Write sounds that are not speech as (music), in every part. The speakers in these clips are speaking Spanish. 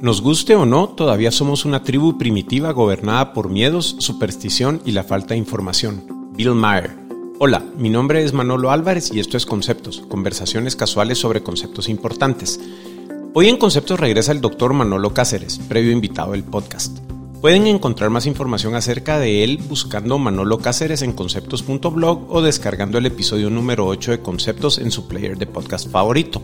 Nos guste o no, todavía somos una tribu primitiva gobernada por miedos, superstición y la falta de información. Bill Maher. Hola, mi nombre es Manolo Álvarez y esto es Conceptos, conversaciones casuales sobre conceptos importantes. Hoy en Conceptos regresa el doctor Manolo Cáceres, previo invitado del podcast. Pueden encontrar más información acerca de él buscando Manolo Cáceres en conceptos.blog o descargando el episodio número 8 de Conceptos en su player de podcast favorito.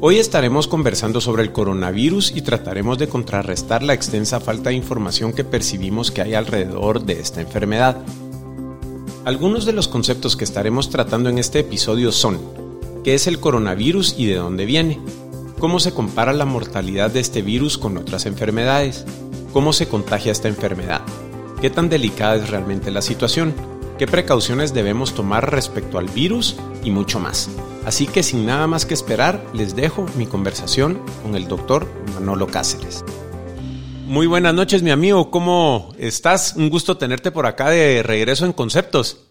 Hoy estaremos conversando sobre el coronavirus y trataremos de contrarrestar la extensa falta de información que percibimos que hay alrededor de esta enfermedad. Algunos de los conceptos que estaremos tratando en este episodio son ¿qué es el coronavirus y de dónde viene? ¿Cómo se compara la mortalidad de este virus con otras enfermedades? ¿Cómo se contagia esta enfermedad? ¿Qué tan delicada es realmente la situación? ¿Qué precauciones debemos tomar respecto al virus? Y mucho más. Así que sin nada más que esperar, les dejo mi conversación con el doctor Manolo Cáceres. Muy buenas noches, mi amigo. ¿Cómo estás? Un gusto tenerte por acá de regreso en Conceptos.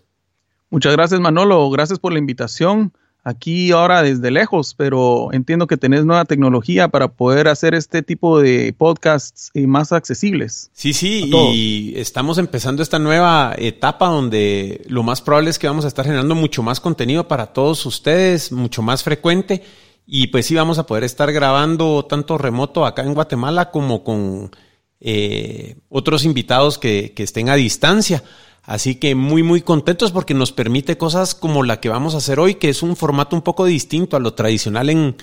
Muchas gracias, Manolo. Gracias por la invitación aquí ahora desde lejos, pero entiendo que tenés nueva tecnología para poder hacer este tipo de podcasts eh, más accesibles. Sí, sí, y estamos empezando esta nueva etapa donde lo más probable es que vamos a estar generando mucho más contenido para todos ustedes, mucho más frecuente. Y pues sí, vamos a poder estar grabando tanto remoto acá en Guatemala como con eh, otros invitados que, que estén a distancia. Así que muy, muy contentos porque nos permite cosas como la que vamos a hacer hoy, que es un formato un poco distinto a lo tradicional en,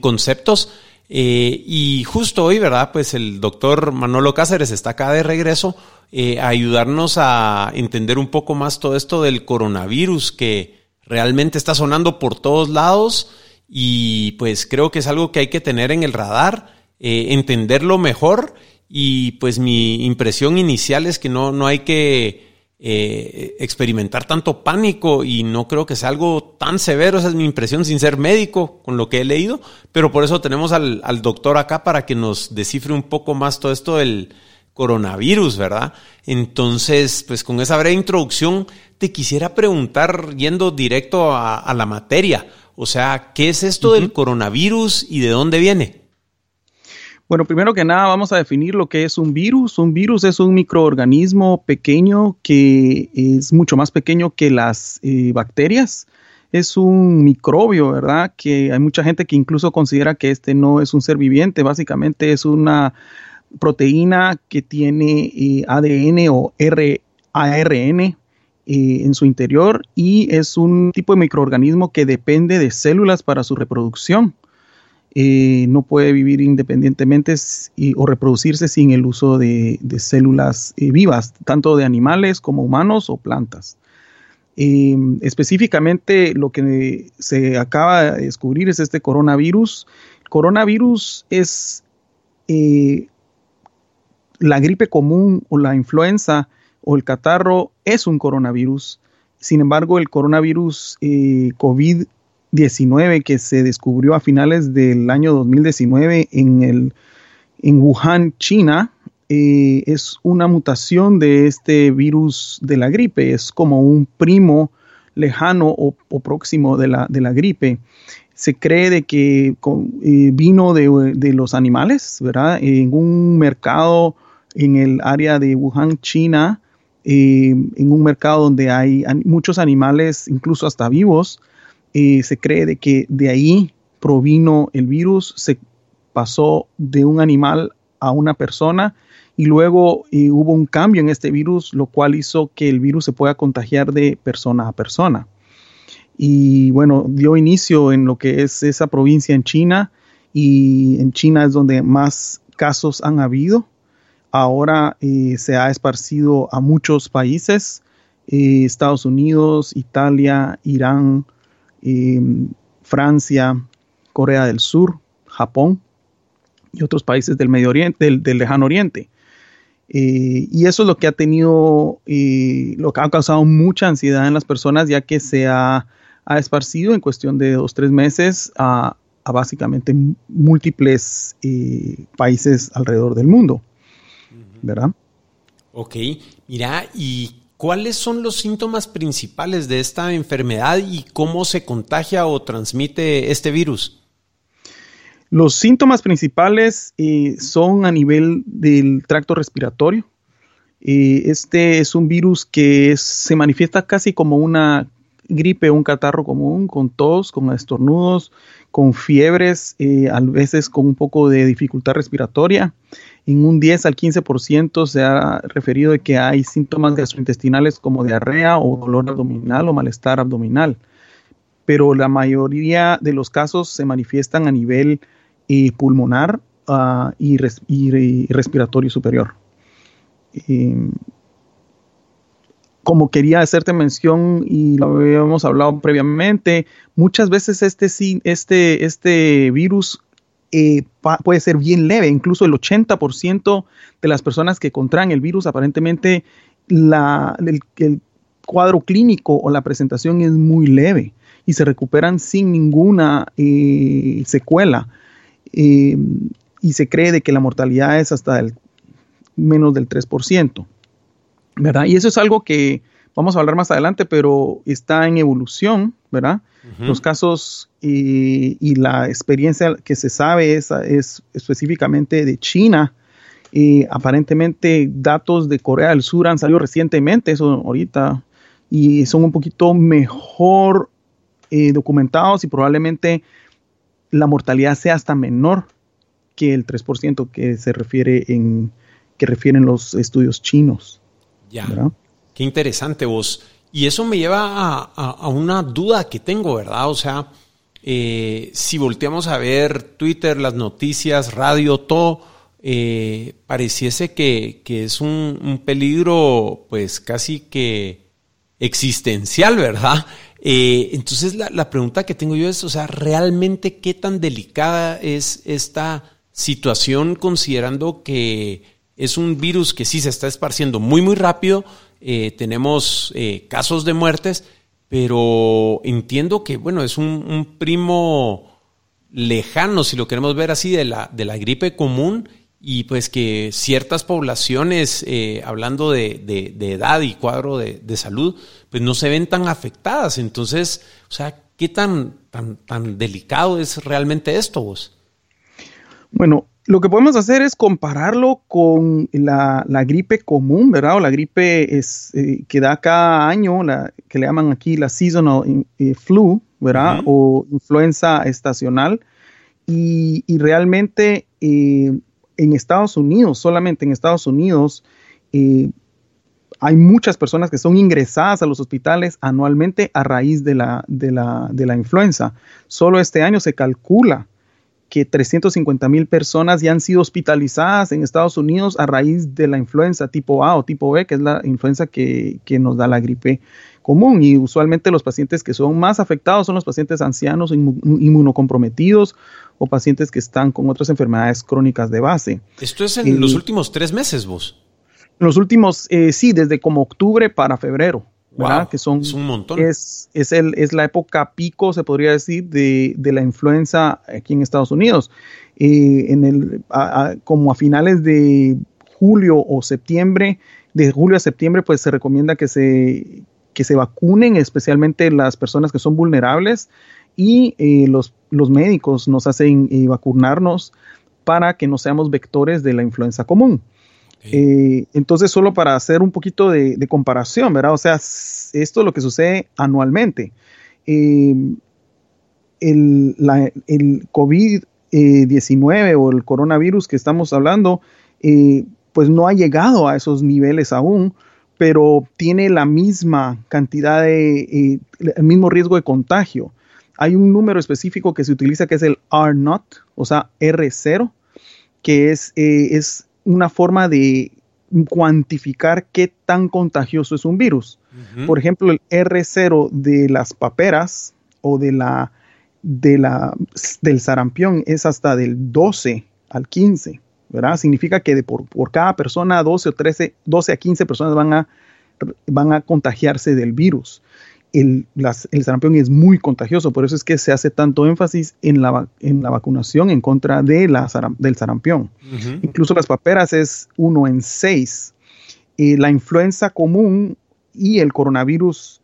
conceptos. Eh, y justo hoy, ¿verdad? Pues el doctor Manolo Cáceres está acá de regreso eh, a ayudarnos a entender un poco más todo esto del coronavirus que realmente está sonando por todos lados y pues creo que es algo que hay que tener en el radar, eh, entenderlo mejor y pues mi impresión inicial es que no, no hay que eh, experimentar tanto pánico y no creo que sea algo tan severo, esa es mi impresión sin ser médico con lo que he leído, pero por eso tenemos al, doctor acá para que nos descifre un poco más todo esto del coronavirus, ¿verdad? Entonces, pues con esa breve introducción te quisiera preguntar yendo directo a, la materia, o sea, ¿qué es esto del coronavirus y de dónde viene? Bueno, primero que nada vamos a definir lo que es un virus. Un virus es un microorganismo pequeño que es mucho más pequeño que las eh, bacterias. Es un microbio, ¿verdad? Que hay mucha gente que incluso considera que este no es un ser viviente. Básicamente es una proteína que tiene eh, ADN o ARN eh, en su interior y es un tipo de microorganismo que depende de células para su reproducción. Eh, no puede vivir independientemente o reproducirse sin el uso de, células eh, vivas, tanto de animales como humanos o plantas. Eh, específicamente lo que se acaba de descubrir es este coronavirus. coronavirus es la gripe común o la influenza o el catarro es un coronavirus. Sin embargo, el coronavirus COVID 19 que se descubrió a finales del año 2019 en, el, en Wuhan, China, eh, es una mutación de este virus de la gripe, es como un primo lejano o, próximo de la, de la, gripe. Se cree de que eh, vino de, los animales, ¿verdad? En un mercado en el área de Wuhan, China, eh, en un mercado donde hay muchos animales, incluso hasta vivos, se cree de que de ahí provino el virus, se pasó de un animal a una persona y luego eh, hubo un cambio en este virus, lo cual hizo que el virus se pueda contagiar de persona a persona. Y bueno, dio inicio en lo que es esa provincia en China y en China es donde más casos han habido. Ahora eh, se ha esparcido a muchos países, eh, Estados Unidos, Italia, Irán, Francia, Corea del Sur, Japón y otros países del Medio Oriente, del, Lejano Oriente. Eh, y eso es lo que ha tenido, eh, lo que ha causado mucha ansiedad en las personas, ya que se ha, esparcido en cuestión de dos, tres meses a, básicamente múltiples eh, países alrededor del mundo. ¿Verdad? Ok, mira, ¿y ¿Cuáles son los síntomas principales de esta enfermedad y cómo se contagia o transmite este virus? Los síntomas principales eh, son a nivel del tracto respiratorio. Eh, este es un virus que se manifiesta casi como una gripe, un catarro común, con tos, con estornudos, con fiebres, eh, a veces con un poco de dificultad respiratoria. En un 10 al 15% se ha referido de que hay síntomas gastrointestinales como diarrea o dolor abdominal o malestar abdominal. Pero la mayoría de los casos se manifiestan a nivel y pulmonar ah, y, respiratorio superior. Como quería hacerte mención y lo habíamos hablado previamente, muchas veces este, este, este virus eh, puede ser bien leve, incluso el 80% de las personas que contraen el virus aparentemente la, el, cuadro clínico o la presentación es muy leve y se recuperan sin ninguna eh, secuela. Eh, y se cree de que la mortalidad es hasta el menos del 3%, ¿verdad? Y eso es algo que vamos a hablar más adelante, pero está en evolución, ¿verdad? Los casos y, la experiencia que se sabe es, es específicamente de China. y aparentemente datos de Corea del Sur han salido recientemente, eso ahorita, y son un poquito mejor eh, documentados y probablemente la mortalidad sea hasta menor que el 3% que se refiere en que refieren los estudios chinos. Ya. Qué interesante vos. Y eso me lleva a, una duda que tengo, ¿verdad? O sea, eh, si volteamos a ver Twitter, las noticias, radio, todo, eh, pareciese que, es un, un, peligro, pues casi que existencial, ¿verdad? Eh, entonces la, pregunta que tengo yo es, o sea, ¿realmente qué tan delicada es esta situación considerando que es un virus que sí se está esparciendo muy, muy rápido? Eh, tenemos eh, casos de muertes, pero entiendo que, bueno, es un, primo lejano, si lo queremos ver así, de la, de la gripe común y pues que ciertas poblaciones, eh, hablando de, de, edad y cuadro de, de, salud, pues no se ven tan afectadas. Entonces, o sea, ¿qué tan, tan, tan delicado es realmente esto vos? Bueno, lo que podemos hacer es compararlo con la, la gripe común, ¿verdad? O la gripe es, eh, que da cada año, la, que le llaman aquí la seasonal eh, flu, ¿verdad? O influenza estacional. Y, y realmente en Estados Unidos, solamente en Estados Unidos, eh, hay muchas personas que son ingresadas a los hospitales anualmente a raíz de la, de la, influenza. Solo este año se calcula que 350 mil personas ya han sido hospitalizadas en Estados Unidos a raíz de la influenza tipo A o tipo B, que es la influenza que, que nos da la gripe común y usualmente los pacientes que son más afectados son los pacientes ancianos inmunocomprometidos o pacientes que están con otras enfermedades crónicas de base. Esto es en los últimos tres meses, vos. En los últimos, eh, sí, desde como octubre para febrero. ¿Verdad? que son, es un montón. Es, es, el, es la época pico, se podría decir, de, de la influenza aquí en Estados Unidos. Eh, en el, como a finales de julio o septiembre, de julio a septiembre, pues se recomienda que se, que se vacunen, especialmente las personas que son vulnerables y eh, los, los, médicos nos hacen eh, vacunarnos para que no seamos vectores de la influenza común. Eh, entonces, solo para hacer un poquito de, comparación, ¿verdad? O sea, esto es lo que sucede anualmente. el, el COVID-19 o el coronavirus que estamos hablando, pues no ha llegado a esos niveles aún, pero tiene la misma cantidad de, eh, el mismo riesgo de contagio. Hay un número específico que se utiliza que es el R0, o sea, R0, que es, eh, es una forma de cuantificar qué tan contagioso es un virus. Por ejemplo, el R0 de las paperas o de la, de la, del sarampión es hasta del 12 al 15. ¿verdad? Significa que de por, cada persona 12 o 13, 12 a 15 personas van a, van a contagiarse del virus. El, el, sarampión es muy contagioso, por eso es que se hace tanto énfasis en la, en la vacunación en contra de la, del sarampión. Incluso las paperas es 1 en 6. la influenza común y el coronavirus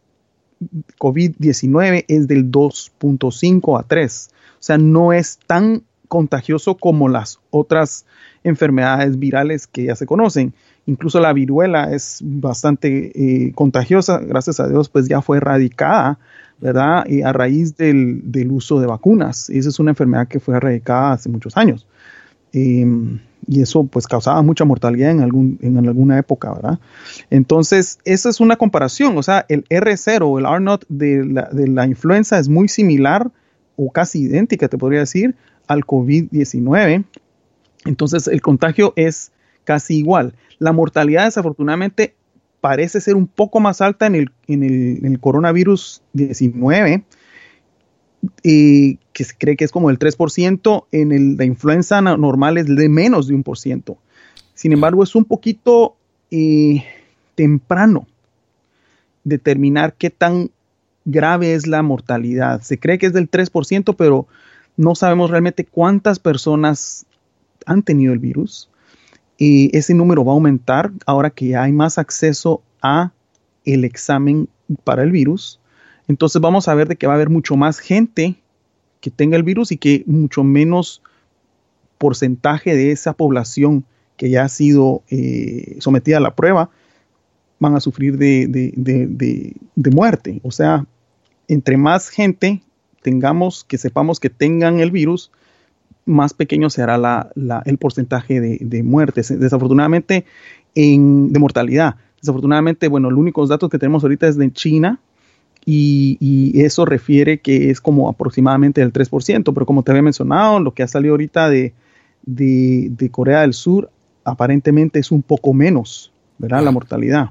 COVID-19 es del 2.5 a 3. O sea, no es tan contagioso como las otras enfermedades virales que ya se conocen. Incluso la viruela es bastante eh, contagiosa, gracias a Dios, pues ya fue erradicada, ¿verdad? A raíz del, uso de vacunas. Esa es una enfermedad que fue erradicada hace muchos años. Em, y eso pues causaba mucha mortalidad en, algún, en alguna época, ¿verdad? Entonces, esa es una comparación, o sea, el R0 o el R0 de la, de la influenza es muy similar o casi idéntica, te podría decir, al COVID-19. Entonces, el contagio es casi igual. La mortalidad, desafortunadamente, parece ser un poco más alta en el, en el, coronavirus 19, y que se cree que es como el 3%, en el, la influenza normal es de menos de un por ciento. Sin embargo, es un poquito eh, temprano determinar qué tan grave es la mortalidad. Se cree que es del 3%, pero no sabemos realmente cuántas personas han tenido el virus. Y ese número va a aumentar ahora que ya hay más acceso a el examen para el virus. Entonces vamos a ver de que va a haber mucho más gente que tenga el virus y que mucho menos porcentaje de esa población que ya ha sido eh, sometida a la prueba van a sufrir de, de, muerte. O sea, entre más gente tengamos, que sepamos que tengan el virus, más pequeño será la, el porcentaje de, muertes. Desafortunadamente, en, de mortalidad. Desafortunadamente, bueno, los únicos datos que tenemos ahorita es de China y, eso refiere que es como aproximadamente el 3%, pero como te había mencionado, lo que ha salido ahorita de, de Corea del Sur aparentemente es un poco menos, ¿verdad? La mortalidad.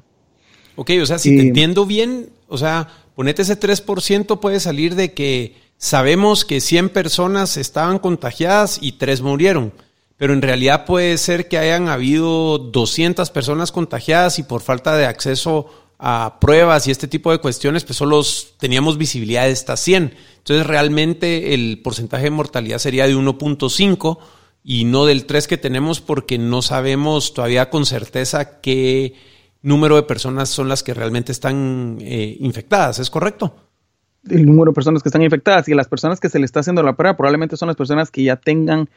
Ok, o sea, si te eh, entiendo bien, o sea, ponete ese 3% puede salir de que sabemos que 100 personas estaban contagiadas y 3 murieron, pero en realidad puede ser que hayan habido 200 personas contagiadas y por falta de acceso a pruebas y este tipo de cuestiones, pues solo teníamos visibilidad de estas 100. Entonces realmente el porcentaje de mortalidad sería de 1.5 y no del 3 que tenemos porque no sabemos todavía con certeza qué número de personas son las que realmente están eh, infectadas, ¿es correcto? El número de personas que están infectadas y las personas que se le está haciendo la prueba probablemente son las personas que ya tengan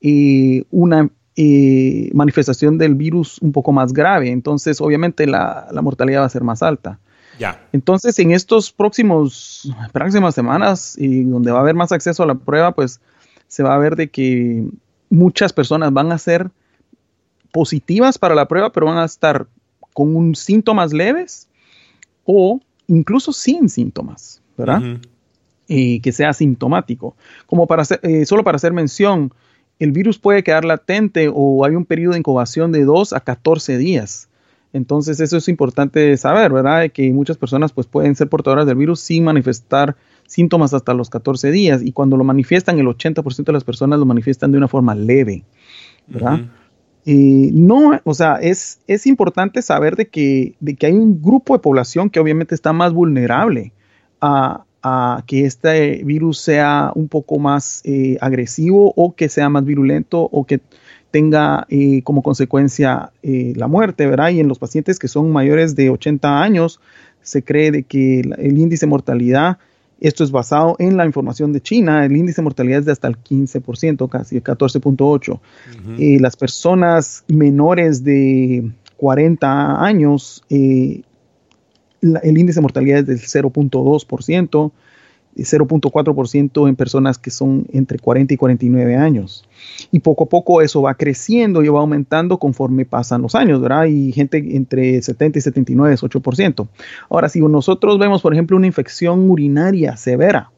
eh, una eh, manifestación del virus un poco más grave. Entonces, obviamente, la, mortalidad va a ser más alta. Ya. Entonces, en estos próximos próximas semanas, y donde va a haber más acceso a la prueba, pues se va a ver de que muchas personas van a ser positivas para la prueba, pero van a estar con un síntomas leves o incluso sin síntomas, ¿verdad? Y que sea sintomático. Como para eh, solo para hacer mención, el virus puede quedar latente o hay un periodo de incubación de 2 a 14 días. Entonces eso es importante saber, ¿verdad? Que muchas personas pues pueden ser portadoras del virus sin manifestar síntomas hasta los 14 días y cuando lo manifiestan el 80% de las personas lo manifiestan de una forma leve, ¿verdad? Y no, o sea, es, es importante saber de que, de que hay un grupo de población que obviamente está más vulnerable a, que este virus sea un poco más eh, agresivo o que sea más virulento o que tenga eh, como consecuencia eh, la muerte, ¿verdad? Y en los pacientes que son mayores de 80 años, se cree de que el índice de mortalidad esto es basado en la información de China. El índice de mortalidad es de hasta el 15%, casi el 14.8%. Y las personas menores de 40 años, el índice de mortalidad es del 0.2%. 0.4% en personas que son entre 40 y 49 años. Y poco a poco eso va creciendo y va aumentando conforme pasan los años, ¿verdad? Y gente entre 70 y 79 es 8%. Ahora, si nosotros vemos, por ejemplo, una infección urinaria severa,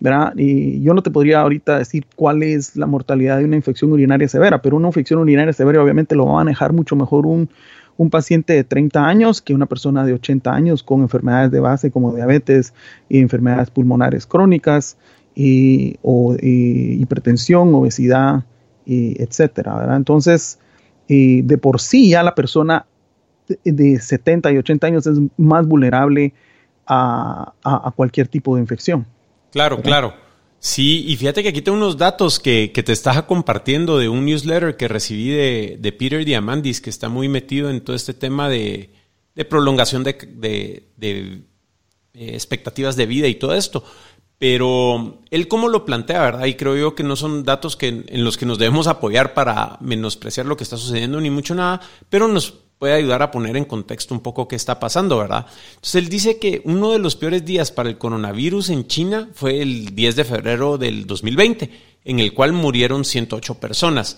¿verdad? Y yo no te podría ahorita decir cuál es la mortalidad de una infección urinaria severa, pero una infección urinaria severa obviamente lo va a manejar mucho mejor un un paciente de 30 años que una persona de 80 años con enfermedades de base como diabetes y enfermedades pulmonares crónicas y, o hipertensión, obesidad, y etcétera. Entonces, de por sí ya la persona de 70 y 80 años es más vulnerable a, cualquier tipo de infección. Claro, claro. Sí, y fíjate que aquí tengo unos datos que, te estás compartiendo de un newsletter que recibí de, Peter Diamandis, que está muy metido en todo este tema de, prolongación de, eh, expectativas de vida y todo esto. Pero él cómo lo plantea, ¿verdad? Y creo yo que no son datos que, en los que nos debemos apoyar para menospreciar lo que está sucediendo, ni mucho nada, pero nos puede ayudar a poner en contexto un poco qué está pasando, ¿verdad? Entonces él dice que uno de los peores días para el coronavirus en China fue el 10 de febrero del 2020, en el cual murieron 108 personas.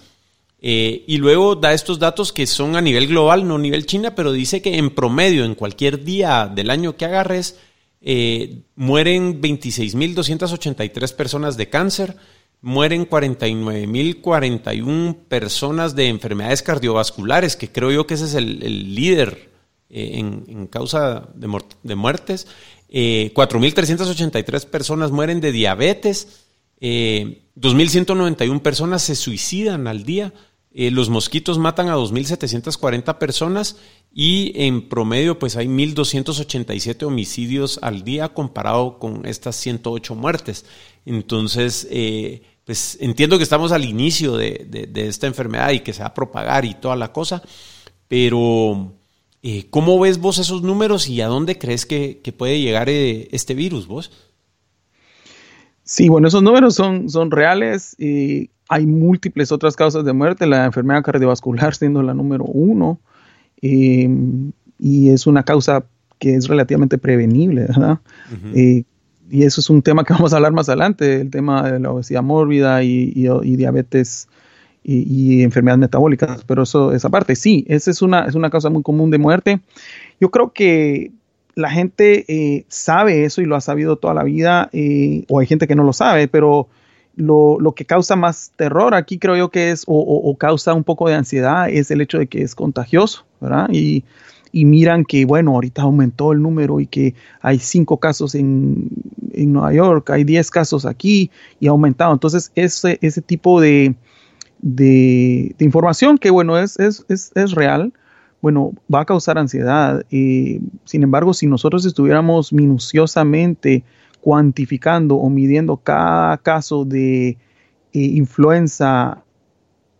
Eh, y luego da estos datos que son a nivel global, no a nivel China, pero dice que en promedio, en cualquier día del año que agarres, eh, mueren 26.283 personas de cáncer, mueren 49.041 personas de enfermedades cardiovasculares, que creo yo que ese es el, líder eh, en, causa de, muertes. 4.383 personas mueren de diabetes. 2.191 personas se suicidan al día. Eh, los mosquitos matan a 2.740 personas y en promedio pues hay 1.287 homicidios al día comparado con estas 108 muertes. Entonces, eh, pues entiendo que estamos al inicio de, esta enfermedad y que se va a propagar y toda la cosa, pero eh, ¿cómo ves vos esos números y a dónde crees que, puede llegar este virus vos? Sí, bueno, esos números son, son reales y hay múltiples otras causas de muerte, la enfermedad cardiovascular siendo la número uno, em, y es una causa que es relativamente prevenible, ¿verdad? Eh, y eso es un tema que (laughs) vamos a hablar más adelante, el tema de la obesidad mórbida y, diabetes y, enfermedades metabólicas, pero eso, esa parte, sí, esa es una, es una causa muy común de muerte. Yo creo que la gente eh, sabe eso y lo ha sabido toda la vida, eh, o hay gente que no lo sabe, pero lo, que causa más terror aquí creo yo que es, o, causa un poco de ansiedad, es el hecho de que es contagioso, ¿verdad? Y, miran que, bueno, ahorita aumentó el número y que hay cinco casos en, Nueva York, hay diez casos aquí y ha aumentado. Entonces, ese, ese tipo de, de, información que, bueno, es, es, es, real, bueno, va a causar ansiedad. y sin embargo, si nosotros estuviéramos minuciosamente cuantificando o midiendo cada caso de eh, influenza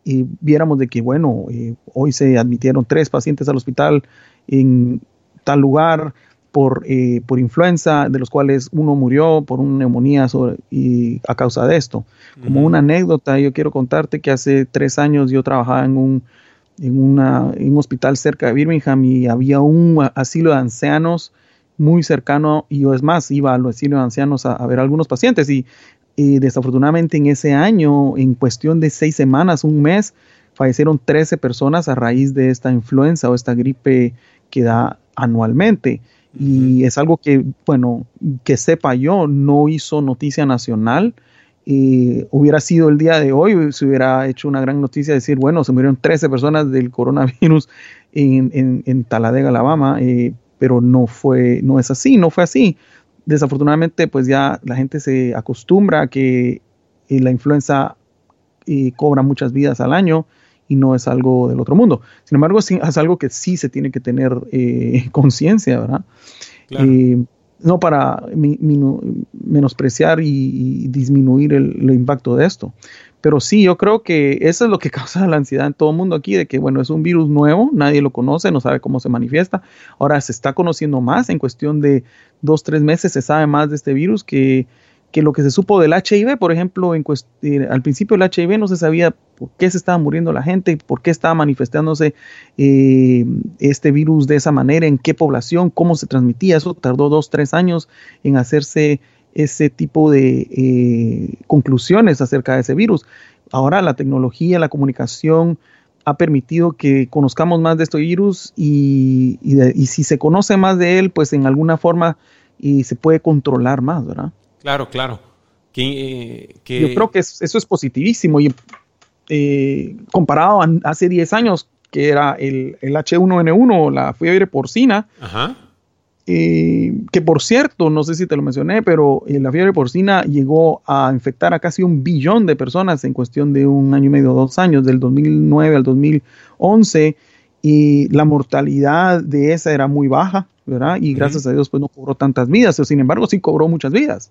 y viéramos de que, bueno, eh, hoy se admitieron tres pacientes al hospital en tal lugar por, eh, por influenza, de los cuales uno murió por una neumonía y a causa de esto. Como una anécdota, yo quiero contarte que hace tres años yo trabajaba en un, en, una, en un hospital cerca de Birmingham y había un asilo de ancianos muy cercano y yo es más, iba a los asilos de ancianos a, ver a algunos pacientes y, desafortunadamente en ese año, en cuestión de seis semanas, un mes, fallecieron 13 personas a raíz de esta influenza o esta gripe que da anualmente. Y es algo que, bueno, que sepa yo, no hizo noticia nacional. y hubiera sido el día de hoy, se hubiera hecho una gran noticia decir, bueno, se murieron 13 personas del coronavirus en, en, en Talladega, Alabama, eh, pero no fue, no es así, no fue así. Desafortunadamente, pues ya la gente se acostumbra a que eh, la influenza eh, cobra muchas vidas al año y no es algo del otro mundo. Sin embargo, es, algo que sí se tiene que tener eh, (laughs) conciencia, ¿verdad? no para menospreciar y, disminuir el, impacto de esto. Pero sí, yo creo que eso es lo que (laughs) causa la ansiedad en todo el mundo aquí, de que, bueno, es un virus nuevo, nadie lo conoce, no sabe cómo se manifiesta. Ahora se está conociendo más, en cuestión de dos, tres meses se sabe más de este virus que, lo que se supo del HIV, por ejemplo, eh, al principio del HIV no se sabía por qué se estaba muriendo la gente, por qué estaba manifestándose eh, este virus de esa manera, en qué población, cómo se transmitía. Eso tardó dos, tres años en hacerse ese tipo de eh, conclusiones acerca de ese virus. Ahora la tecnología, la comunicación ha permitido que conozcamos más de este virus y, si se conoce más de él, pues en alguna forma y se puede controlar más, ¿verdad? Claro, claro. Que, Yo creo que eso es positivísimo y eh, comparado a hace 10 años que era el, el H1N1, la fiebre porcina, Ajá. Eh, que por cierto, no sé si te lo mencioné, pero eh, la fiebre porcina llegó a infectar a casi un billón de personas en cuestión de un año y medio, dos años, del 2009 al 2011, y la mortalidad de esa era muy baja, ¿verdad? Y gracias a Dios, pues no cobró tantas vidas, sin embargo, sí cobró muchas vidas.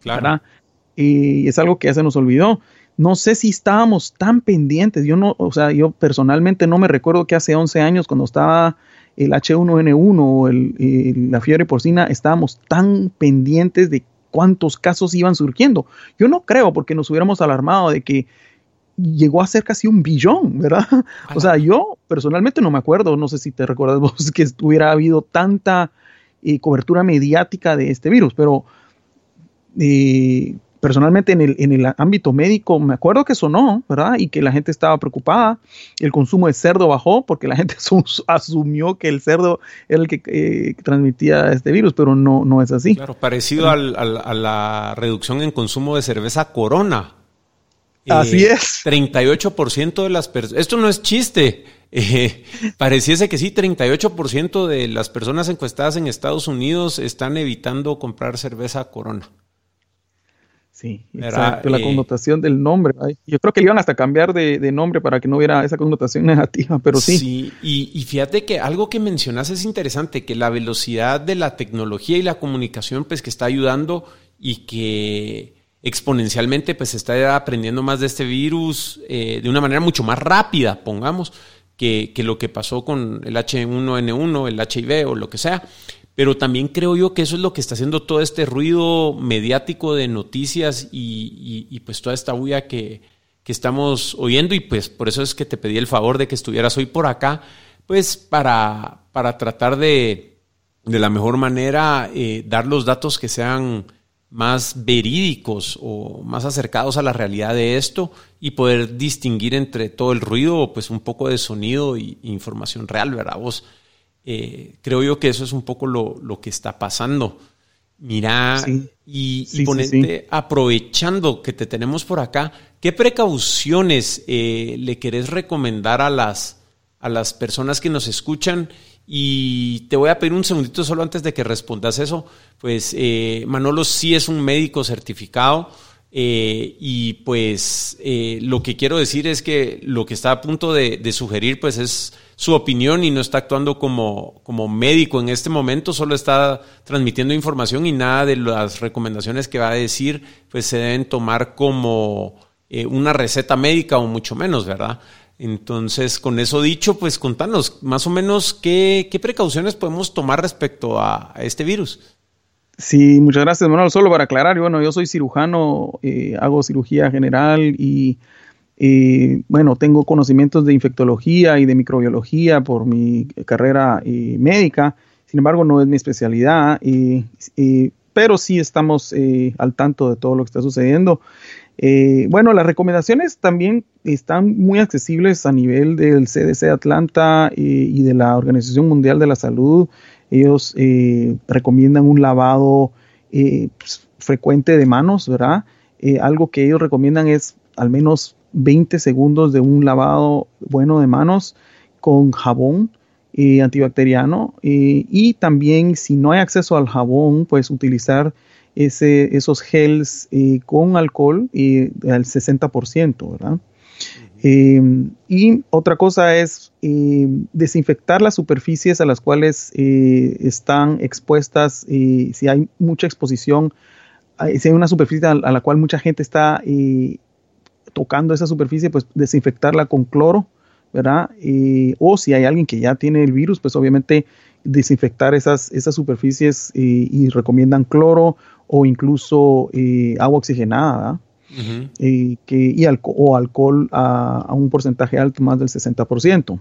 Claro. Y es algo que ya se nos olvidó. No sé si estábamos tan pendientes. Yo no, o sea, yo personalmente no me recuerdo que hace 11 años cuando estaba el H1N1 o el, la fiebre porcina, estábamos tan pendientes de cuántos casos iban surgiendo. Yo no creo porque nos hubiéramos alarmado de que llegó a ser casi un billón, ¿verdad? (laughs) O sea, yo personalmente no me acuerdo, no sé si te recuerdas (laughs) vos que hubiera habido tanta eh, cobertura mediática de este virus, pero eh, personalmente en el, en el ámbito médico me acuerdo que sonó, ¿verdad? Y que la gente estaba preocupada. El consumo de cerdo bajó porque la gente (laughs) asumió que el cerdo era el que eh, transmitía este virus, pero no, no es así. Claro, parecido a la reducción en consumo de cerveza Corona. Así eh, es. 38% de las personas, esto no es chiste, eh, (laughs) pareciese que sí, 38% de las personas encuestadas en Estados Unidos están evitando comprar cerveza Corona. Sí, exacto, la eh, connotación del nombre. Yo creo que le iban hasta cambiar de, nombre para que no hubiera esa connotación (laughs) negativa, pero sí. Sí, y, fíjate que algo que mencionas es interesante, que la velocidad de la tecnología y la comunicación, pues que está ayudando y que exponencialmente pues está aprendiendo más de este virus eh, de una manera mucho más rápida, pongamos, que, que lo que pasó con el H1N1, el HIV o lo que sea pero también creo yo que eso es lo que está haciendo todo este ruido mediático de noticias y, pues toda esta bulla que, estamos oyendo y pues por eso es que te pedí el favor de que estuvieras hoy por acá, pues para, para tratar de, de la mejor manera eh, dar los datos que sean más verídicos o más acercados a la realidad de esto y poder distinguir entre todo el ruido, pues un poco de sonido y información real, ¿verdad? Vos eh, creo yo que eso es un poco lo, que está pasando. Mira, y, ponerte aprovechando que te tenemos por acá, ¿qué precauciones eh, le querés recomendar a las, a las personas que nos escuchan? Y te voy a pedir un segundito solo antes de que respondas eso. Pues eh, Manolo sí es un médico certificado. y pues lo que quiero decir es que lo que está a punto de, de sugerir pues es su opinión y no está actuando como, como médico en este momento, solo está transmitiendo información y nada de las recomendaciones que va a decir pues se deben tomar como eh, una receta médica o mucho menos, ¿verdad? Entonces, con eso dicho, pues contanos más o menos qué, precauciones podemos tomar respecto a, este virus. Sí, muchas gracias, Manuel. Solo para aclarar, bueno, yo soy cirujano, eh, hago cirugía general y eh, bueno, tengo conocimientos de infectología y de microbiología por mi carrera eh, médica, sin embargo no es mi especialidad, pero sí estamos eh, al tanto de todo lo que está sucediendo. bueno, las recomendaciones también están muy accesibles a nivel del CDC Atlanta y de la Organización Mundial de la Salud. Ellos recomiendan un lavado pues, frecuente de manos, ¿verdad? algo que ellos recomiendan es al menos 20 segundos de un lavado bueno de manos con jabón eh, antibacteriano eh, y también si no hay acceso al jabón, pues utilizar ese, esos gels eh, con alcohol al 60%, ¿verdad? y otra cosa es desinfectar las superficies a las cuales están expuestas, si hay mucha exposición, si hay una superficie a, la cual mucha gente está tocando esa superficie, pues desinfectarla con cloro, ¿verdad? o si hay alguien que ya tiene el virus, pues obviamente desinfectar esas, esas superficies y recomiendan cloro o incluso eh, agua oxigenada, que, y o alcohol a, un porcentaje alto, más del 60%.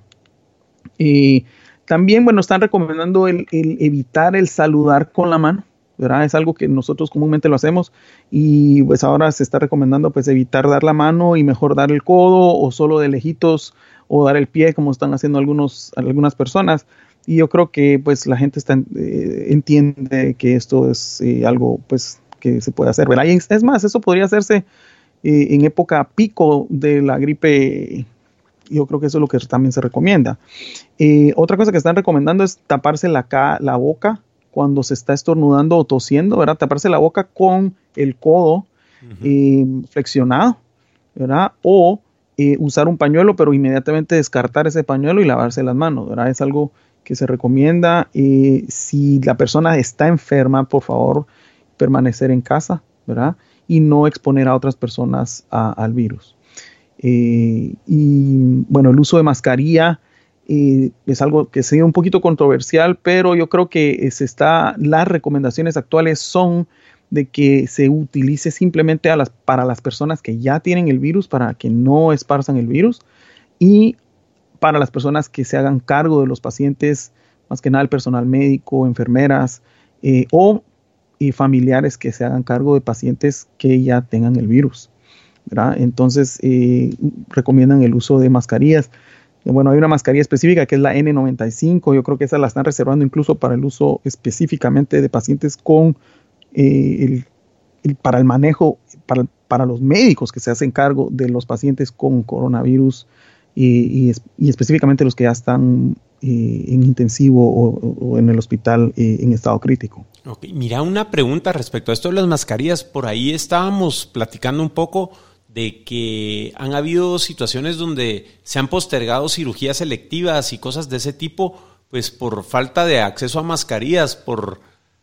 Y también, bueno, están recomendando el evitar el saludar con la mano, es algo que nosotros comúnmente lo hacemos y pues ahora se está recomendando pues evitar dar la mano y mejor dar el codo o solo de lejitos o dar el pie como están haciendo algunos, algunas personas. Y yo creo que pues la gente está, eh, entiende que esto es eh, algo pues que se puede hacer. es más, eso podría hacerse eh, en época pico de la gripe yo creo que eso es lo que también se recomienda. otra cosa que están recomendando es taparse la, la boca cuando se está estornudando o tosiendo, ¿verdad? Taparse la boca con el codo eh, flexionado, ¿verdad? O eh, usar un pañuelo, pero inmediatamente descartar ese pañuelo y lavarse las manos, ¿verdad? Es algo que se recomienda. Eh, si la persona está enferma, por favor, permanecer en casa, ¿verdad? Y no exponer a otras personas al virus. y bueno, el uso de mascarilla es algo que sería un poquito controversial, pero yo creo que se está, las recomendaciones actuales son de que se utilice simplemente a las, para las personas que ya tienen el virus, para que no esparzan el virus, y para las personas que se hagan cargo de los pacientes, más que nada el personal médico, enfermeras eh, o y familiares que se hagan cargo de pacientes que ya tengan el virus. Entonces, eh, recomiendan el uso de mascarillas. Bueno, hay una mascarilla específica que es la N95. Yo creo que esa la están reservando incluso para el uso específicamente de pacientes con eh, el, para el manejo, para, para, los médicos que se hacen cargo de los pacientes con coronavirus y, específicamente los que ya están eh, en intensivo o, en el hospital eh, en estado crítico. Ok, mira, una pregunta respecto a esto de las mascarillas. Por ahí estábamos platicando un poco de que han habido situaciones donde se han postergado cirugías selectivas y cosas de ese tipo, pues por falta de acceso a mascarillas, por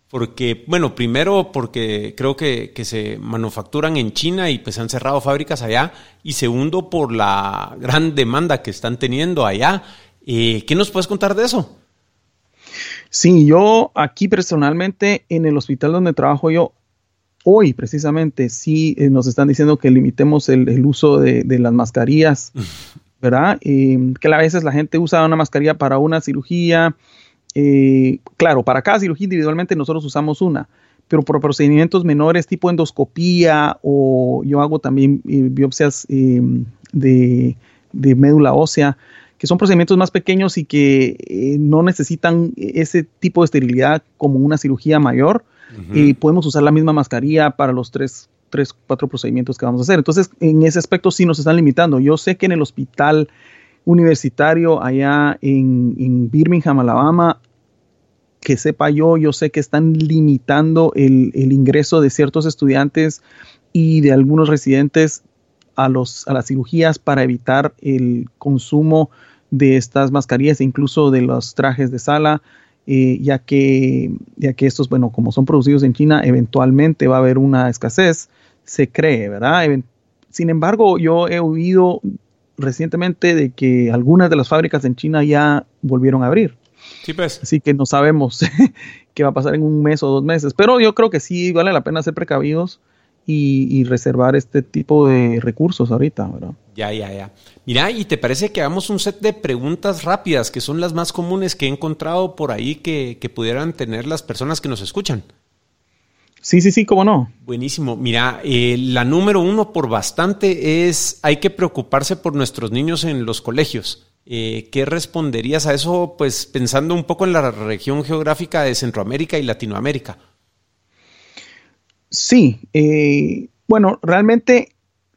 porque, bueno, primero porque creo que, se manufacturan en China y pues han cerrado fábricas allá, y segundo por la gran demanda que están teniendo allá. Eh, ¿Qué nos puedes contar de eso? Sí, yo aquí personalmente en el hospital donde trabajo yo, hoy precisamente sí eh, nos están diciendo que limitemos el, uso de, las mascarillas, (laughs) ¿verdad? que a veces la gente usa una mascarilla para una cirugía. Eh, claro, para cada cirugía individualmente nosotros usamos una, pero por procedimientos menores tipo endoscopía o yo hago también eh, biopsias de, médula ósea, que son procedimientos más pequeños y que no necesitan ese tipo de esterilidad como una cirugía mayor y podemos usar la misma mascarilla para los tres, tres, cuatro procedimientos que vamos a hacer. Entonces, en ese aspecto sí nos están limitando. Yo sé que en el hospital universitario allá en, Birmingham, Alabama, que sepa yo, yo sé que están limitando el, ingreso de ciertos estudiantes y de algunos residentes a, los, a las cirugías para evitar el consumo de estas mascarillas e incluso de los trajes de sala. Eh, ya, que, ya que estos, bueno, como son producidos en China, eventualmente va a haber una escasez, se cree, ¿verdad? Sin embargo, yo he oído recientemente de que algunas de las fábricas en China ya volvieron a abrir. Sí, pues. Así que no sabemos (laughs) qué va a pasar en un mes o dos meses, pero yo creo que sí vale la pena ser precavidos y, reservar este tipo de recursos ahorita, ¿verdad? Ya, ya, ya. Mira, ¿y te parece que hagamos un set de preguntas rápidas que son las más comunes que he encontrado por ahí que, pudieran tener las personas que nos escuchan? Sí, sí, sí, cómo no. Buenísimo. Mira, eh, la número uno por bastante es hay que preocuparse por nuestros niños en los colegios. Eh, ¿Qué responderías a eso? Pues pensando un poco en la región geográfica de Centroamérica y Latinoamérica. Sí, eh, bueno, realmente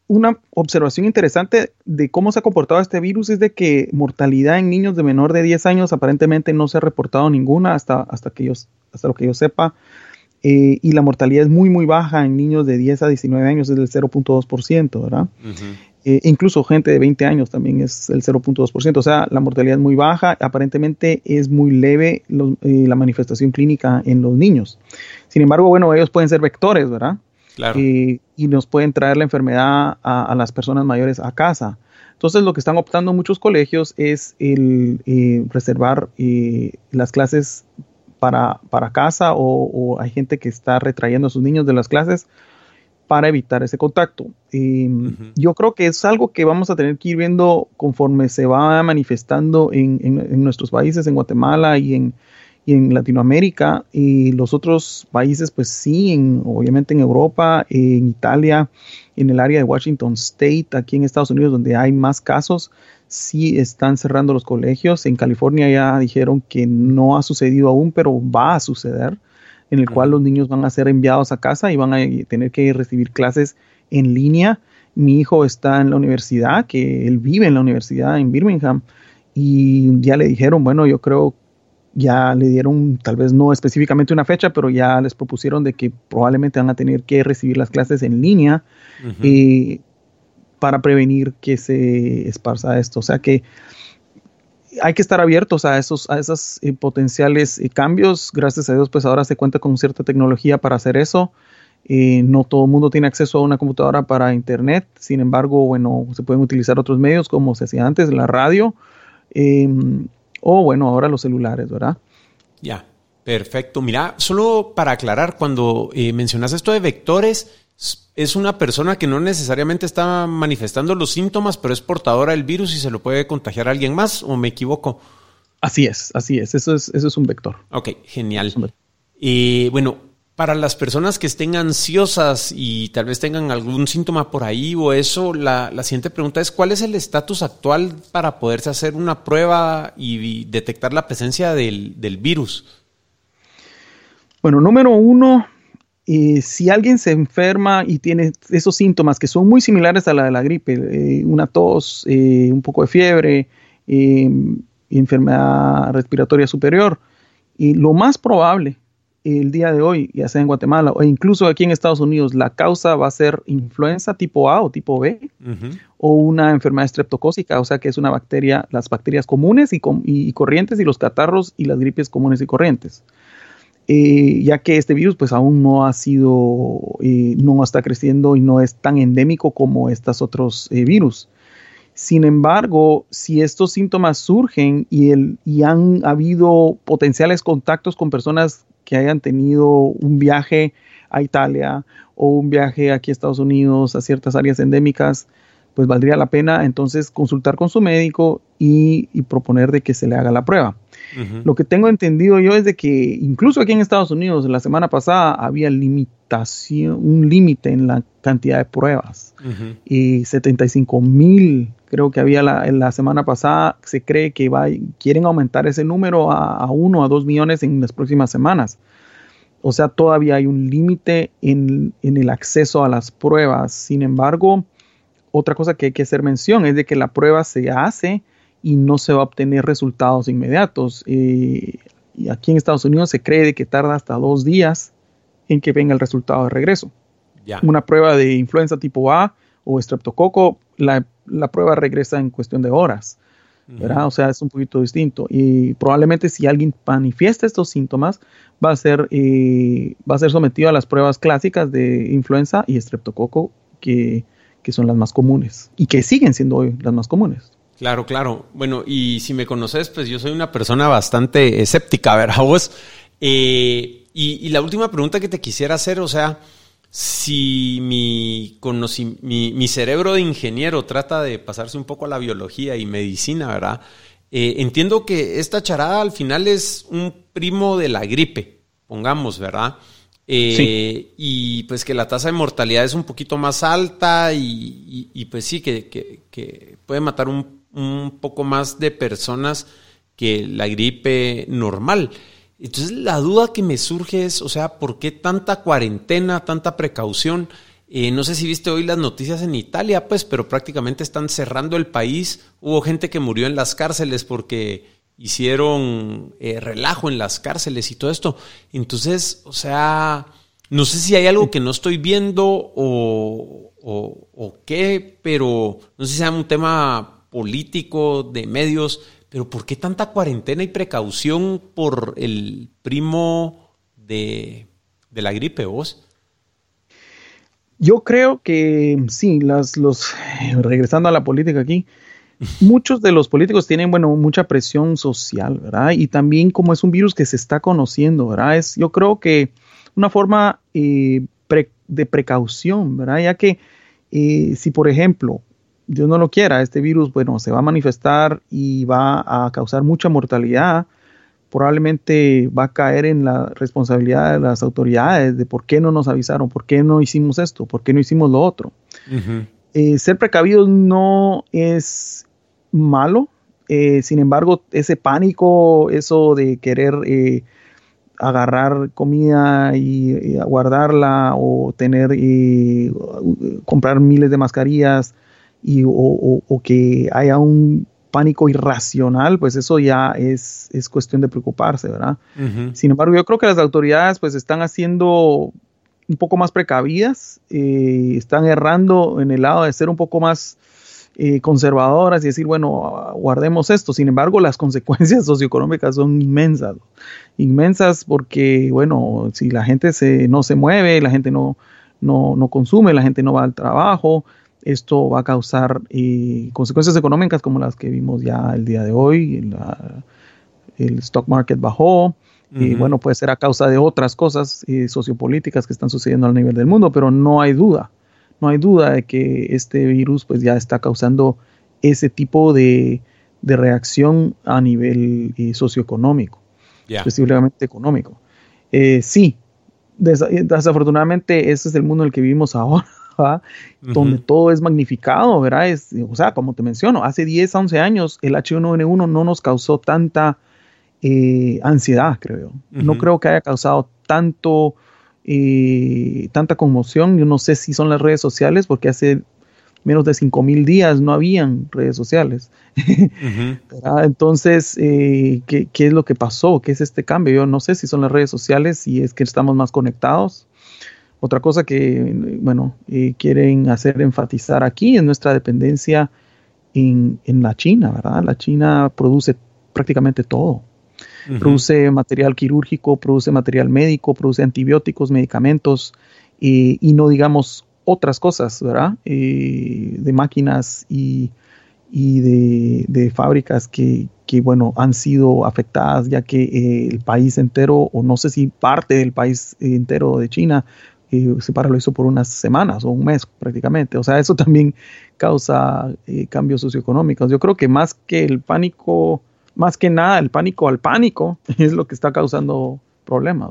una observación interesante de cómo se ha comportado este virus es de que mortalidad en niños de menor de 10 años aparentemente no se ha reportado ninguna hasta, hasta, que yo, hasta lo que yo sepa. Eh, y la mortalidad es muy, muy baja en niños de 10 a 19 años, es del 0.2%, ¿verdad? Eh, incluso gente de 20 años también es el 0.2%, o sea, la mortalidad es muy baja, aparentemente es muy leve eh, la manifestación clínica en los niños. Sin embargo, bueno, ellos pueden ser vectores, ¿verdad? Claro. Eh, y nos pueden traer la enfermedad a, las personas mayores a casa. Entonces, lo que están optando muchos colegios es el reservar las clases para, para casa o, o, hay gente que está retrayendo a sus niños de las clases para evitar ese contacto. Yo creo que es algo que vamos a tener que ir viendo conforme se va manifestando en, nuestros países, en Guatemala y en, en, Latinoamérica. Y los otros países, pues sí, obviamente en Europa, en Italia, en el área de Washington State, aquí en Estados Unidos, donde hay más casos, sí están cerrando los colegios. En California ya dijeron que no ha sucedido aún, pero va a suceder en el cual los niños van a ser enviados a casa y van a tener que recibir clases en línea. Mi hijo está en la universidad, que él vive en la universidad en Birmingham, y ya le dijeron, bueno, yo creo ya le dieron, tal vez no específicamente una fecha, pero ya les propusieron de que probablemente van a tener que recibir las clases en línea eh, para prevenir que se esparza esto. O sea que hay que estar abiertos a esos, a esos eh, potenciales eh, cambios. Gracias a Dios, pues ahora se cuenta con cierta tecnología para hacer eso. Eh, no todo el mundo tiene acceso a una computadora para internet. Sin embargo, bueno, se pueden utilizar otros medios como se hacía antes, la radio, em, o bueno, ahora los celulares, ¿verdad? Ya, Perfecto. Mira, solo para aclarar, cuando eh, mencionas esto de vectores, es una persona que no necesariamente está manifestando los síntomas, pero es portadora del virus y se lo puede contagiar a alguien más, ¿o me equivoco? Así es, así es. Eso es, eso es un vector. Ok, genial. Y bueno, para las personas que estén ansiosas y tal vez tengan algún síntoma por ahí o eso, la, siguiente pregunta es, ¿cuál es el estatus actual para poderse hacer una prueba y, detectar la presencia del, virus? Bueno, número uno, eh, si alguien se enferma y tiene esos síntomas que son muy similares a la de la gripe, eh, una tos, eh, un poco de fiebre, enfermedad respiratoria superior, y lo más probable el día de hoy, ya sea en Guatemala o incluso aquí en Estados Unidos, la causa va a ser influenza tipo A o tipo B o una enfermedad estreptocócica, o sea que es una bacteria, las bacterias comunes y, corrientes y los catarros y las gripes comunes y corrientes. Eh, ya que este virus pues aún no ha sido, eh, no está creciendo y no es tan endémico como estos otros eh, virus. Sin embargo, si estos síntomas surgen y, el, y han habido potenciales contactos con personas que hayan tenido un viaje a Italia o un viaje aquí a Estados Unidos, a ciertas áreas endémicas, pues valdría la pena entonces consultar con su médico y, proponer de que se le haga la prueba. Lo que tengo entendido yo es de que incluso aquí en Estados Unidos la semana pasada había limitación, un límite en la cantidad de pruebas y 75 mil creo que había la, la, semana pasada, se cree que va, quieren aumentar ese número a, a uno a dos millones en las próximas semanas. O sea, todavía hay un límite en, en, el acceso a las pruebas. Sin embargo, otra cosa que hay que hacer mención es de que la prueba se hace y no se va a obtener resultados inmediatos. Eh, y aquí en Estados Unidos se cree que tarda hasta dos días en que venga el resultado de regreso. Una prueba de influenza tipo A o estreptococo, la, la prueba regresa en cuestión de horas. ¿verdad? O sea, es un poquito distinto. Y probablemente si alguien manifiesta estos síntomas, va a ser, eh, va a ser sometido a las pruebas clásicas de influenza y estreptococo, que, que son las más comunes y que siguen siendo hoy las más comunes. Claro, claro. Bueno, y si me conoces, pues yo soy una persona bastante escéptica, ¿verdad vos? Eh, y, la última pregunta que te quisiera hacer, o sea, si mi, mi, mi, cerebro de ingeniero trata de pasarse un poco a la biología y medicina, ¿verdad? Eh, entiendo que esta charada al final es un primo de la gripe, pongamos, ¿verdad? Eh, y pues que la tasa de mortalidad es un poquito más alta y, pues sí, que, puede matar un, un, poco más de personas que la gripe normal. Entonces la duda que me surge es, o sea, ¿por qué tanta cuarentena, tanta precaución? Eh, no sé si viste hoy las noticias en Italia, pues, pero prácticamente están cerrando el país. Hubo gente que murió en las cárceles porque hicieron eh, relajo en las cárceles y todo esto. Entonces, o sea, no sé si hay algo que no estoy viendo o, o, qué, pero no sé si sea un tema político, de medios, pero ¿por qué tanta cuarentena y precaución por el primo de, de la gripe, vos? Yo creo que sí, las, los, regresando a la política aquí, (laughs) muchos de los políticos tienen, bueno, mucha presión social, ¿verdad? Y también como es un virus que se está conociendo, ¿verdad? Es, yo creo que una forma eh, de precaución, ¿verdad? Ya que eh, si, por ejemplo, Dios no lo quiera, este virus, bueno, se va a manifestar y va a causar mucha mortalidad, probablemente va a caer en la responsabilidad de las autoridades de por qué no nos avisaron, por qué no hicimos esto, por qué no hicimos lo otro. Eh, ser precavidos no es malo. Eh, sin embargo, ese pánico, eso de querer eh, agarrar comida y, guardarla o tener y comprar miles de mascarillas y, o, que haya un pánico irracional, pues eso ya es, es cuestión de preocuparse, ¿verdad? Sin embargo, yo creo que las autoridades pues están haciendo un poco más precavidas, eh, están errando en el lado de ser un poco más eh, conservadoras y decir, bueno, guardemos esto. Sin embargo, las (laughs) consecuencias socioeconómicas son inmensas, inmensas porque, bueno, si la gente se, no se mueve, la gente no, no, consume, la gente no va al trabajo, esto va a causar eh, consecuencias económicas como las que vimos ya el día de hoy, el stock market bajó, Y bueno, puede ser a causa de otras cosas sociopolíticas que están sucediendo a nivel del mundo, pero no hay duda, no hay duda de que este virus pues ya está causando ese tipo de, reacción a nivel socioeconómico, específicamente económico. sí, desafortunadamente ese es el mundo en el que vivimos ahora donde todo es magnificado, ¿verdad? Es, o sea, como te menciono, hace 10, 11 años el H1N1 no nos causó tanta eh, ansiedad, creo. No creo que haya causado tanto, eh, tanta conmoción. Yo no sé si son las redes sociales, porque hace menos de 5.000 días no habían redes sociales. (laughs) Entonces, eh, ¿qué, ¿qué, es lo que pasó? ¿Qué es este cambio? Yo no sé si son las redes sociales, si es que estamos más conectados. Otra cosa que, bueno, eh, quieren hacer enfatizar aquí es nuestra dependencia en, la China, ¿verdad? La China produce prácticamente todo. Produce material quirúrgico, produce material médico, produce antibióticos, medicamentos eh, y no digamos otras cosas, ¿verdad? Eh, de máquinas y, de, fábricas que, que, bueno, han sido afectadas ya que el país entero, o no sé si parte del país entero de China, y se paralizó por unas semanas o un mes prácticamente. O sea, eso también causa eh, cambios socioeconómicos. Yo creo que más que el pánico, más que nada el pánico al pánico (laughs) es lo que está causando problemas.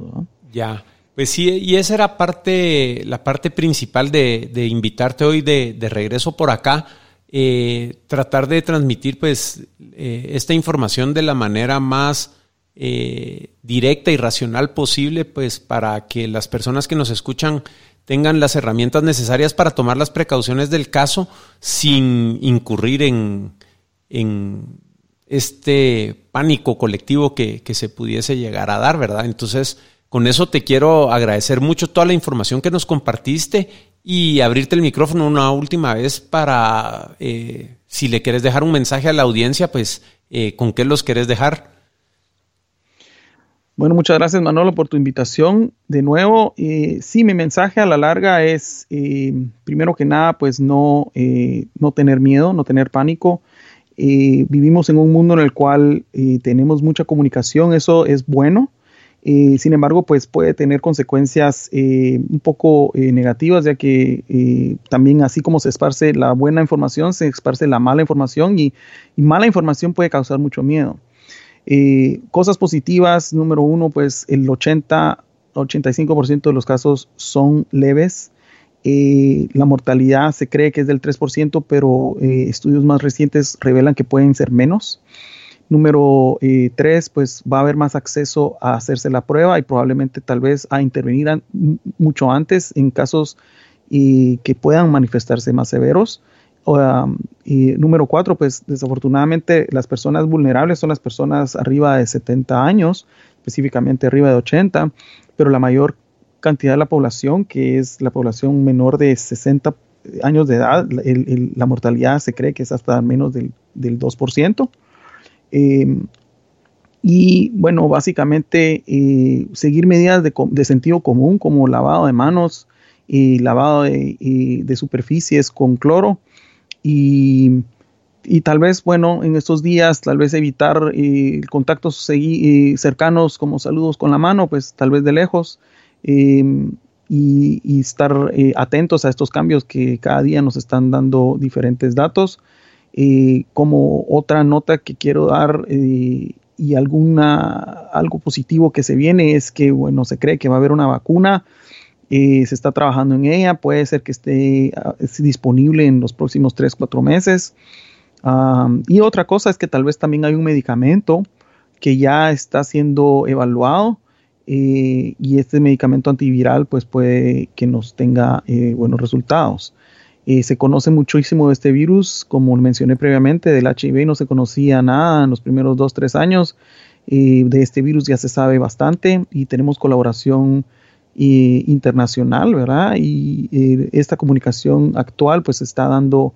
Ya. Pues sí, y esa era parte, la parte principal de, invitarte hoy de, regreso por acá. Eh, tratar de transmitir pues eh, esta información de la manera más eh, directa y racional posible, pues para que las personas que nos escuchan tengan las herramientas necesarias para tomar las precauciones del caso sin incurrir en, este pánico colectivo que, se pudiese llegar a dar, ¿verdad? Entonces, con eso te quiero agradecer mucho toda la información que nos compartiste y abrirte el micrófono una última vez para, eh, si le quieres dejar un mensaje a la audiencia, pues, eh, ¿con qué los querés dejar? Bueno, muchas gracias Manolo por tu invitación de nuevo. Eh, sí, mi mensaje a la larga es, eh, primero que nada, pues no, eh, no tener miedo, no tener pánico. vivimos en un mundo en el cual tenemos mucha comunicación, eso es bueno. sin embargo, pues puede tener consecuencias un poco negativas, ya que también así como se esparce la buena información, se esparce la mala información y mala información puede causar mucho miedo. Eh, cosas positivas, número uno, pues el 80, 85% de los casos son leves. Eh, la mortalidad se cree que es del 3%, pero eh, estudios más recientes revelan que pueden ser menos. Número tres, pues va a haber más acceso a hacerse la prueba y probablemente tal vez a intervenir mucho antes en casos que puedan manifestarse más severos. Um, y número cuatro, pues desafortunadamente las personas vulnerables son las personas arriba de 70 años, específicamente arriba de 80, pero la mayor cantidad de la población, que es la población menor de 60 años de edad, la mortalidad se cree que es hasta menos del, 2%. Em, y bueno, básicamente eh, seguir medidas de, sentido común como lavado de manos y lavado de superficies con cloro y, tal vez, bueno, en estos días, tal vez evitar eh, contactos eh, cercanos como saludos con la mano, pues tal vez de lejos, em, y, estar eh, atentos a estos cambios que cada día nos están dando diferentes datos. como otra nota que quiero dar y alguna, algo positivo que se viene es que, bueno, se cree que va a haber una vacuna se está trabajando en ella, puede ser que esté ah, disponible en los próximos 3, 4 meses. y otra cosa es que tal vez también hay un medicamento que ya está siendo evaluado eh, y este medicamento antiviral pues puede que nos tenga eh, buenos resultados. Eh, se conoce muchísimo de este virus, como mencioné previamente, del HIV no se conocía nada en los primeros 2, 3 años. de este virus ya se sabe bastante y tenemos colaboración internacional, ¿verdad? Y eh, esta comunicación actual pues está dando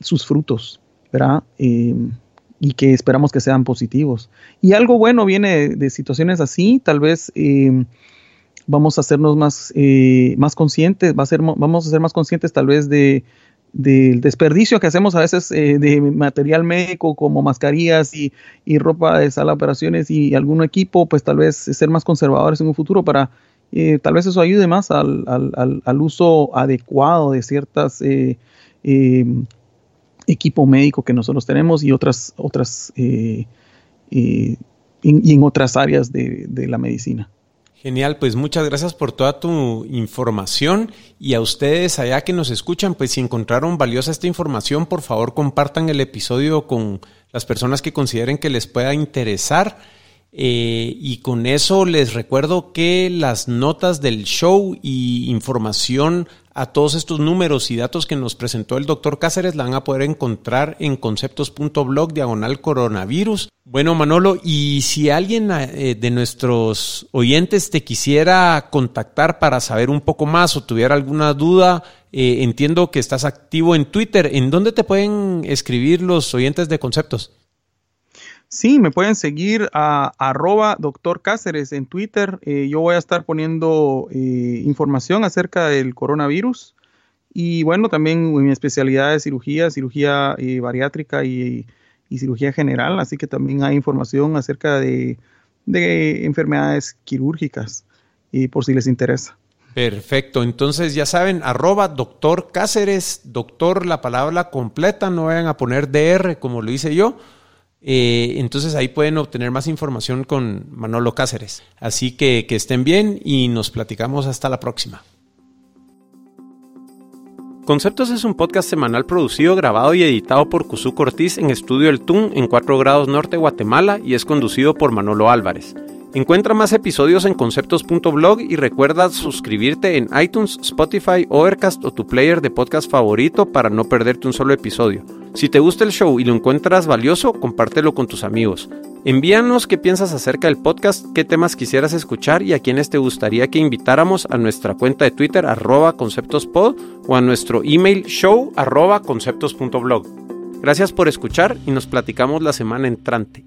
sus frutos, ¿verdad? Em, y que esperamos que sean positivos. Y algo bueno viene de, situaciones así, tal vez em, vamos a hacernos más, eh, más conscientes, va a ser, vamos a ser más conscientes tal vez de, del desperdicio que hacemos a veces eh, de material médico como mascarillas y, ropa de sala de operaciones y algún equipo, pues tal vez ser más conservadores en un futuro para eh, tal vez eso ayude más al, al, uso adecuado de ciertas eh, equipo médico que nosotros tenemos y otras otras y en otras áreas de la medicina. Genial, pues muchas gracias por toda tu información y a ustedes allá que nos escuchan, pues si encontraron valiosa esta información, por favor compartan el episodio con las personas que consideren que les pueda interesar. Eh, y con eso les recuerdo que las notas del show y información a todos estos números y datos que nos presentó el doctor Cáceres la van a poder encontrar en conceptos.blog diagonal coronavirus. Bueno, Manolo, y si alguien eh, de nuestros oyentes te quisiera contactar para saber un poco más o tuviera alguna duda, eh, entiendo que estás activo en Twitter. ¿En dónde te pueden escribir los oyentes de conceptos? Sí, me pueden seguir a arroba doctor Cáceres en Twitter. Eh, yo voy a estar poniendo eh, información acerca del coronavirus. Y bueno, también mi especialidad es cirugía, cirugía eh, bariátrica y, cirugía general. Así que también hay información acerca de, enfermedades quirúrgicas, y por si les interesa. Perfecto, entonces ya saben, arroba doctor Cáceres, doctor la palabra completa, no vayan a poner DR como lo hice yo. Eh, entonces ahí pueden obtener más información con Manolo Cáceres. Así que que estén bien y nos platicamos hasta la próxima. Conceptos es un podcast semanal producido, grabado y editado por Cusú Cortiz en Estudio El Tun en 4 grados norte Guatemala y es conducido por Manolo Álvarez. Encuentra más episodios en conceptos.blog y recuerda suscribirte en iTunes, Spotify, Overcast o tu player de podcast favorito para no perderte un solo episodio. Si te gusta el show y lo encuentras valioso, compártelo con tus amigos. Envíanos qué piensas acerca del podcast, qué temas quisieras escuchar y a quienes te gustaría que invitáramos a nuestra cuenta de Twitter arroba conceptospod o a nuestro email show arroba conceptos.blog. Gracias por escuchar y nos platicamos la semana entrante.